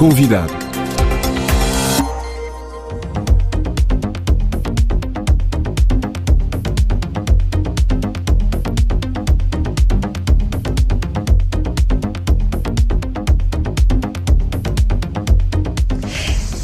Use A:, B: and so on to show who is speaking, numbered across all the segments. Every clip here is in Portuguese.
A: Convidado.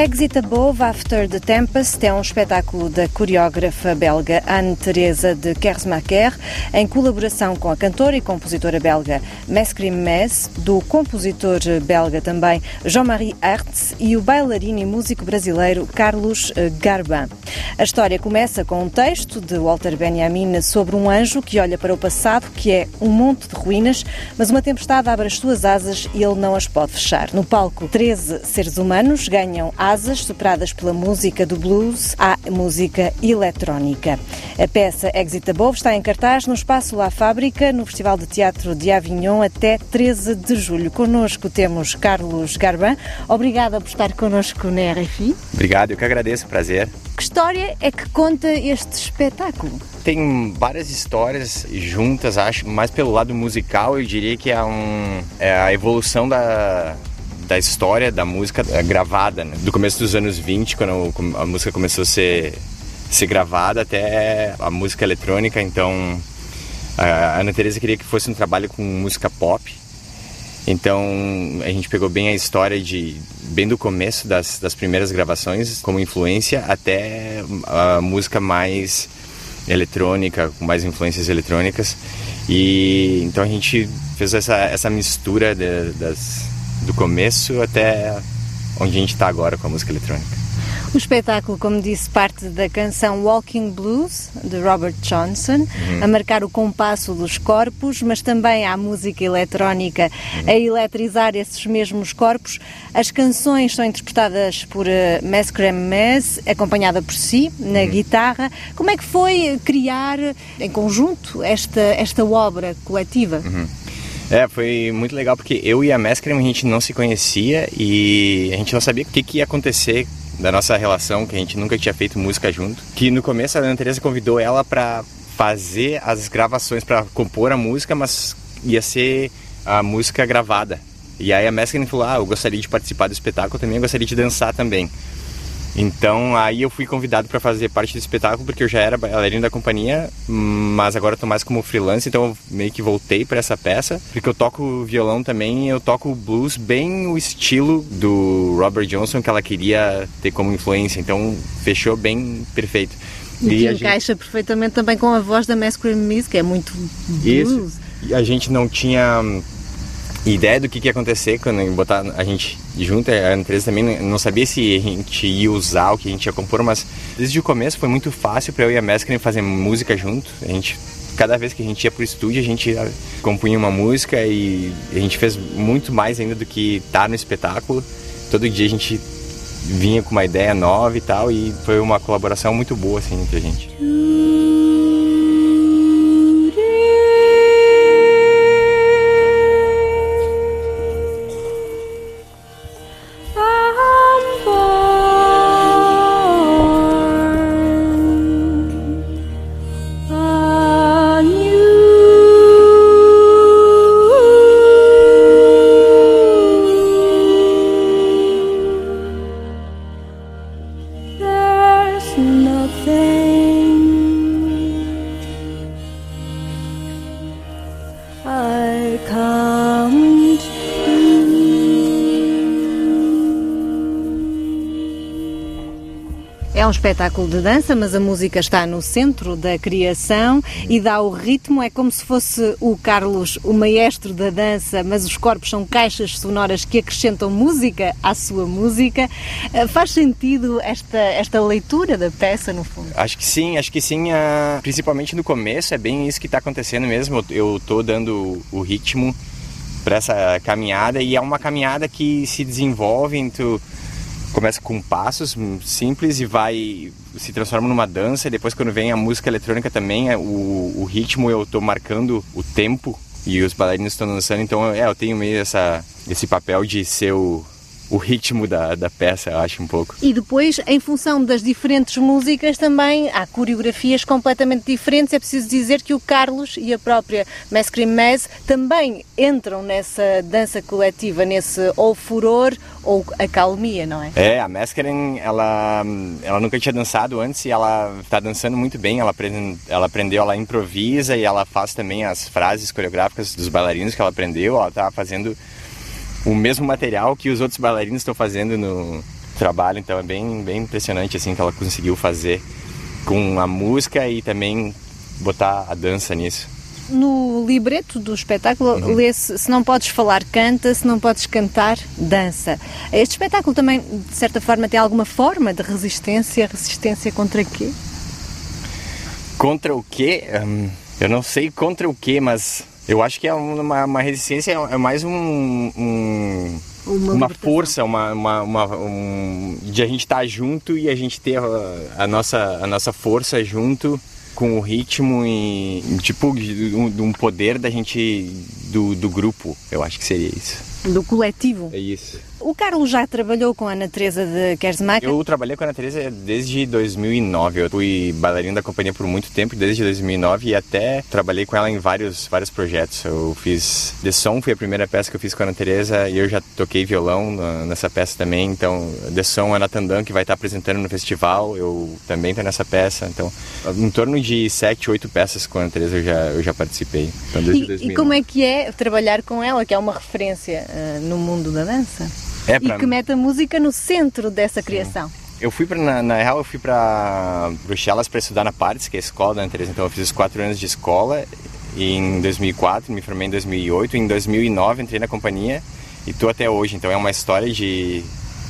B: Exit Above After the Tempest é um espetáculo da coreógrafa belga Anne-Theresa de Kersmacher, em colaboração com a cantora e compositora belga Mescrim Mes, do compositor belga também Jean-Marie Hertz e o bailarino e músico brasileiro Carlos eh, Garban. A história começa com um texto de Walter Benjamin sobre um anjo que olha para o passado, que é um monte de ruínas, mas uma tempestade abre as suas asas e ele não as pode fechar. No palco, 13 seres humanos ganham asas superadas pela música do blues à música eletrónica. A peça Exit Above está em cartaz no Espaço La Fábrica, no Festival de Teatro de Avignon, até 13 de julho. Conosco temos Carlos Garban. Obrigada por estar conosco na RFI.
C: Obrigado, eu que agradeço, prazer.
B: Que história é que conta este espetáculo?
C: Tem várias histórias juntas, acho, mais pelo lado musical, eu diria que é, um, é a evolução da, da história da música é, gravada, né? do começo dos anos 20, quando a música começou a ser, ser gravada, até a música eletrônica. Então, a Ana Teresa queria que fosse um trabalho com música pop. Então, a gente pegou bem a história de bem do começo das, das primeiras gravações como influência até a música mais eletrônica, com mais influências eletrônicas. E então a gente fez essa, essa mistura de, das, do começo até onde a gente está agora com a música eletrônica.
B: O espetáculo, como disse, parte da canção Walking Blues, de Robert Johnson, uhum. a marcar o compasso dos corpos, mas também há música eletrónica uhum. a eletrizar esses mesmos corpos. As canções são interpretadas por uh, Mescrem Mess, acompanhada por si, na uhum. guitarra. Como é que foi criar em conjunto esta, esta obra coletiva?
C: Uhum. É, foi muito legal porque eu e a Mescrem a gente não se conhecia e a gente não sabia o que, que ia acontecer da nossa relação, que a gente nunca tinha feito música junto. Que no começo a Ana Teresa convidou ela para fazer as gravações, para compor a música, mas ia ser a música gravada. E aí a Mescrem falou: Ah, eu gostaria de participar do espetáculo também, eu gostaria de dançar também. Então aí eu fui convidado para fazer parte do espetáculo porque eu já era bailarino da companhia, mas agora estou mais como freelance, então eu meio que voltei para essa peça, porque eu toco violão também, eu toco blues bem o estilo do Robert Johnson que ela queria ter como influência, então fechou bem perfeito.
B: E, e que encaixa gente... perfeitamente também com a voz da Masculine Miss, que é muito blues. Isso.
C: E a gente não tinha ideia do que, que ia acontecer quando botar a gente junto. A Andresa também não sabia se a gente ia usar o que a gente ia compor, mas desde o começo foi muito fácil para eu e a Mesclin fazer música junto. A gente cada vez que a gente ia pro estúdio, a gente compunha uma música e a gente fez muito mais ainda do que tá no espetáculo. Todo dia a gente vinha com uma ideia nova e tal, e foi uma colaboração muito boa assim entre a gente.
B: Um espetáculo de dança, mas a música está no centro da criação e dá o ritmo. É como se fosse o Carlos, o maestro da dança, mas os corpos são caixas sonoras que acrescentam música à sua música. Eh, faz sentido esta, esta leitura da peça, no fundo?
C: Acho que sim, acho que sim. Ah, principalmente no começo, é bem isso que está acontecendo mesmo. Eu estou dando o ritmo para essa caminhada e é uma caminhada que se desenvolve entre começa com passos simples e vai se transforma numa dança e depois quando vem a música eletrônica também é, o, o ritmo eu estou marcando o tempo e os bailarinos estão dançando então é eu tenho meio essa esse papel de ser o o ritmo da, da peça, eu acho um pouco.
B: E depois, em função das diferentes músicas, também há coreografias completamente diferentes. É preciso dizer que o Carlos e a própria Mescrim Mez também entram nessa dança coletiva, nesse ou furor ou acalmia, não é?
C: É, a Mescrim, ela, ela nunca tinha dançado antes e ela está dançando muito bem. Ela, ela aprendeu, ela improvisa e ela faz também as frases coreográficas dos bailarinos que ela aprendeu. Ela está fazendo o mesmo material que os outros bailarinos estão fazendo no trabalho, então é bem, bem impressionante assim que ela conseguiu fazer com a música e também botar a dança nisso.
B: No libreto do espetáculo uhum. lê-se se não podes falar, canta, se não podes cantar, dança. Este espetáculo também, de certa forma, tem alguma forma de resistência? Resistência contra quê?
C: Contra o quê? Hum, eu não sei contra o quê, mas eu acho que é uma, uma resistência, é mais um, um uma, uma força, uma, uma, uma um, de a gente estar tá junto e a gente ter a, a, nossa, a nossa força junto com o ritmo e tipo de, de um poder da gente do, do grupo. Eu acho que seria isso.
B: Do coletivo.
C: É isso.
B: O Carlos já trabalhou com a Ana Teresa de Kersmacher?
C: Eu trabalhei com a Ana Teresa desde 2009. Eu fui bailarina da companhia por muito tempo, desde 2009, e até trabalhei com ela em vários, vários projetos. Eu fiz The Song, foi a primeira peça que eu fiz com a Ana Teresa, e eu já toquei violão nessa peça também. Então, The Song, a Ana Tandan, que vai estar apresentando no festival, eu também estou nessa peça. Então, em torno de sete, oito peças com a Ana Teresa eu já, eu já participei. Então,
B: e, e, como é que é trabalhar com ela, que é uma referência uh, no mundo da dança? É, pra... E que mete a música no centro dessa Sim. criação.
C: Eu fui para na, na, real eu fui para Bruxelas para estudar na Parts, que é a escola da Teresa. Então eu fiz os quatro anos de escola em 2004 me formei em 2008. Em 2009 entrei na companhia e tô até hoje. Então é uma história de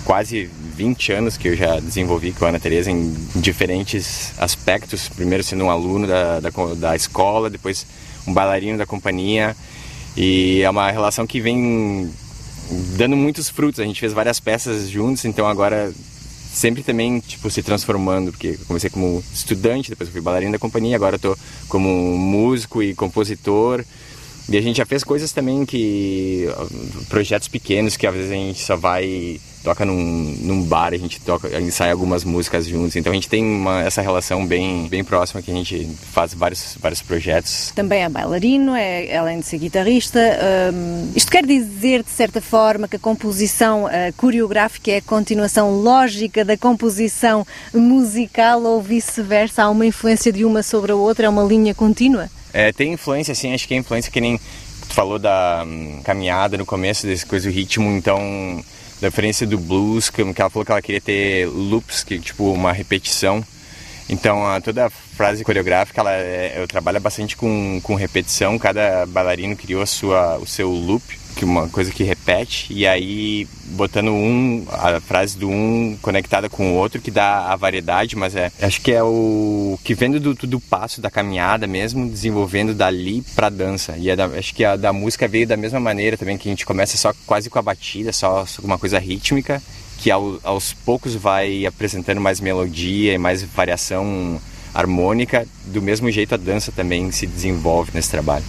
C: quase 20 anos que eu já desenvolvi com a Ana Teresa em diferentes aspectos. Primeiro sendo um aluno da, da, da escola, depois um bailarino da companhia. E é uma relação que vem dando muitos frutos. A gente fez várias peças juntos, então agora sempre também tipo se transformando, porque comecei como estudante, depois fui bailarina da companhia, agora estou como músico e compositor. E a gente já fez coisas também que projetos pequenos que às vezes a gente só vai toca num, num bar, a gente toca, ensaia algumas músicas juntos. Então a gente tem uma, essa relação bem, bem próxima que a gente faz vários, vários projetos.
B: Também é bailarino, é, além de ser guitarrista. Um, isto quer dizer, de certa forma, que a composição uh, coreográfica é a continuação lógica da composição musical ou vice-versa? Há uma influência de uma sobre a outra? É uma linha contínua?
C: É, tem influência, sim. Acho que é influência que nem tu falou da hum, caminhada no começo, desse coisa do ritmo. Então da referência do blues, que, ela falou que ela queria ter loops, que tipo uma repetição. Então, a, toda a frase coreográfica, ela é, eu trabalho bastante com, com repetição. Cada bailarino criou a sua, o seu loop que uma coisa que repete e aí botando um a frase do um conectada com o outro que dá a variedade, mas é acho que é o que vendo do, do passo da caminhada mesmo, desenvolvendo dali para dança. E é da, acho que a da música veio da mesma maneira também que a gente começa só quase com a batida, só, com uma coisa rítmica que ao, aos poucos vai apresentando mais melodia e mais variação harmônica, do mesmo jeito a dança também se desenvolve nesse trabalho.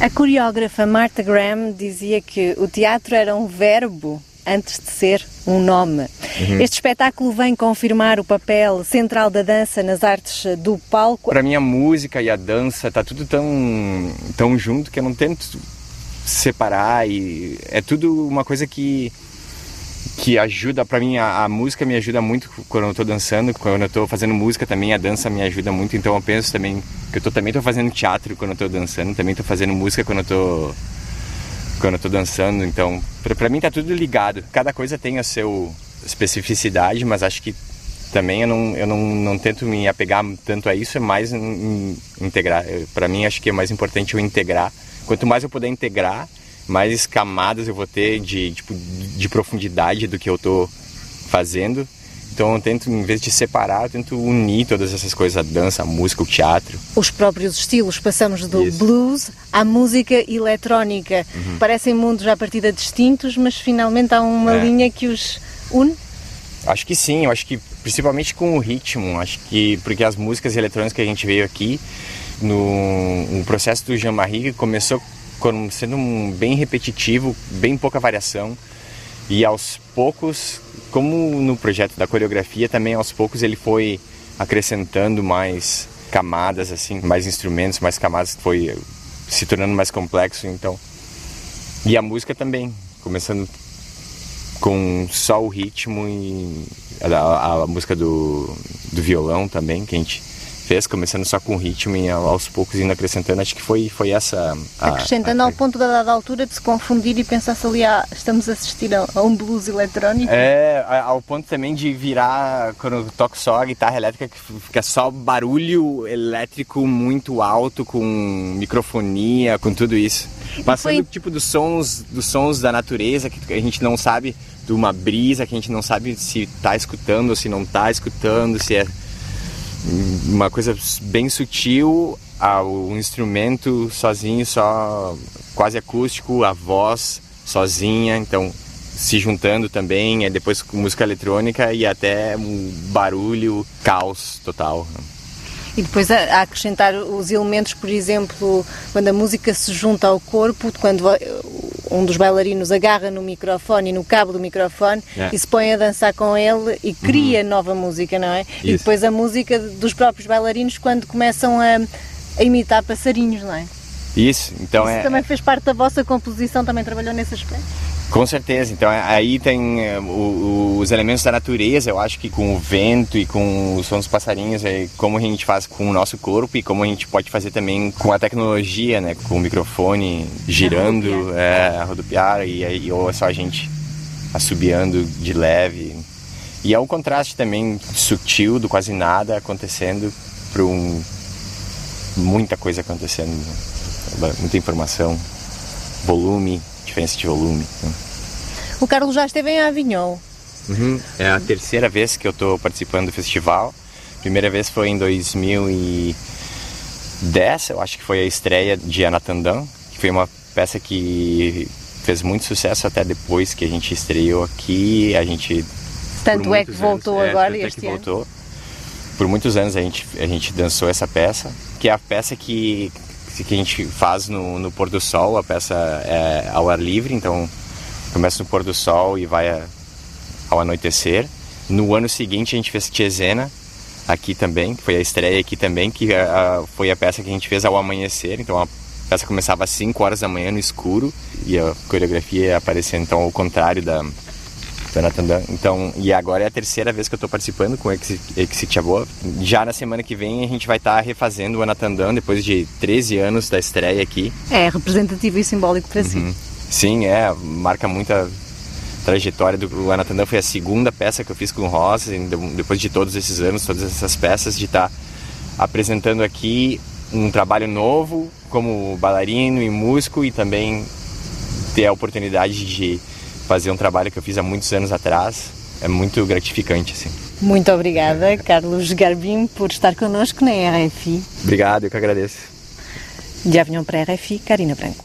B: A coreógrafa Martha Graham dizia que o teatro era um verbo antes de ser um nome. Uhum. Este espetáculo vem confirmar o papel central da dança nas artes do palco.
C: Para mim a música e a dança tá tudo tão tão junto que eu não tento separar e é tudo uma coisa que que ajuda para mim a, a, música me ajuda muito quando eu estou dançando quando eu estou fazendo música também a dança me ajuda muito. Então eu penso também que eu tô, também estou fazendo teatro quando eu estou dançando também estou fazendo música quando eu estou quando eu tô dançando. Então para mim tá tudo ligado. Cada coisa tem a seu especificidade mas acho que também eu não, eu não, não tento me apegar tanto a isso é mais em, em integrar. Para mim acho que é mais importante eu integrar. Quanto mais eu puder integrar mais camadas eu vou ter de, tipo, de profundidade do que eu estou fazendo. Então eu tento, em vez de separar, eu tento unir todas essas coisas, a dança, a música, o teatro.
B: Os próprios estilos, passamos do Isso. blues à música eletrónica. Uhum. Parecem mundos à partida distintos, mas finalmente há uma é. linha que os une?
C: Acho que sim, eu acho que principalmente com o ritmo, acho que porque as músicas eletrônicas que a gente veio aqui, no, no processo do Jean-Marie começou como sendo um bem repetitivo, bem pouca variação. E aos poucos, como no projeto da coreografia, também aos poucos ele foi acrescentando mais camadas, assim, mais instrumentos, mais camadas, foi se tornando mais complexo, então. E a música também, começando com só o ritmo e a, a música do, do violão também, que a gente fez, começando só com ritmo e aos poucos indo acrescentando. Acho que foi, foi essa.
B: A, Acrescentando a, ao ponto da dada altura de se confundir e pensar-se ali, ah, estamos a assistir a, a, um blues eletrónico.
C: É, ao ponto também de virar, quando eu toco só a guitarra elétrica, que fica só barulho elétrico muito alto, com microfonia, com tudo isso. Passando foi... tipo dos sons, dos sons da natureza que a gente não sabe, de uma brisa que a gente não sabe se está escutando ou se não está escutando, se é uma coisa bem sutil, o instrumento sozinho, só quase acústico, a voz sozinha, então se juntando também, depois com música eletrônica e até um barulho, caos total.
B: E depois a, acrescentar os elementos, por exemplo, quando a música se junta ao corpo, quando um dos bailarinos agarra no microfone, no cabo do microfone yeah. e se põe a dançar com ele e cria uhum. nova música, não é? Isso. E depois a música dos próprios bailarinos quando começam a, a imitar passarinhos, não é?
C: Isso, então
B: Isso
C: é.
B: também fez parte da vossa composição, também trabalhou nesse aspecto?
C: Com certeza, então é, aí tem eh, os elementos da natureza, eu acho que com o vento e com o som dos passarinhos, é como a gente faz com o nosso corpo e como a gente pode fazer também com a tecnologia, né, com o microfone girando, a rodopiar, é, a rodopiar e ou é só a gente assobiando de leve. E é um contraste também sutil do quase nada acontecendo para um muita coisa acontecendo, né? muita informação, volume, diferença de volume. Né?
B: O Carlos já esteve em Avignon.
C: Uhum. É a terceira vez que eu estou participando do festival. Primeira vez foi em 2010, eu acho que foi a estreia de Anatandã, que foi uma peça que fez muito sucesso até depois que a gente estreou aqui. A gente
B: tanto é que voltou anos, é, agora
C: é, este é voltou. Por muitos anos a gente a gente dançou essa peça, que é a peça que que a gente faz no, no pôr do sol. A peça é ao ar livre, então começa no pôr do sol e vai a, ao anoitecer. No ano seguinte a gente fez Tiesena aqui também, que foi a estreia aqui também, que a, foi a peça que a gente fez ao amanhecer. Então a peça começava às 5 horas da manhã no escuro e a coreografia aparecia então ao contrário da, então, e agora é a terceira vez que eu estou participando com o Exit Boa. Já na semana que vem a gente vai estar tá refazendo o Anatandã depois de 13 anos da estreia aqui.
B: É representativo e simbólico para
C: uhum. si. Sim, é, marca muita trajetória do Anatandã. Foi a segunda peça que eu fiz com o Ross, depois de todos esses anos, todas essas peças, de estar tá apresentando aqui um trabalho novo como bailarino e músico e também ter a oportunidade de fazer um trabalho que eu fiz há muitos anos atrás. É muito gratificante, assim.
B: Muito obrigada, Carlos Garbim, por estar connosco na RFI.
C: Obrigado, eu que agradeço.
B: De Avignon para a RFI, Karina Branco.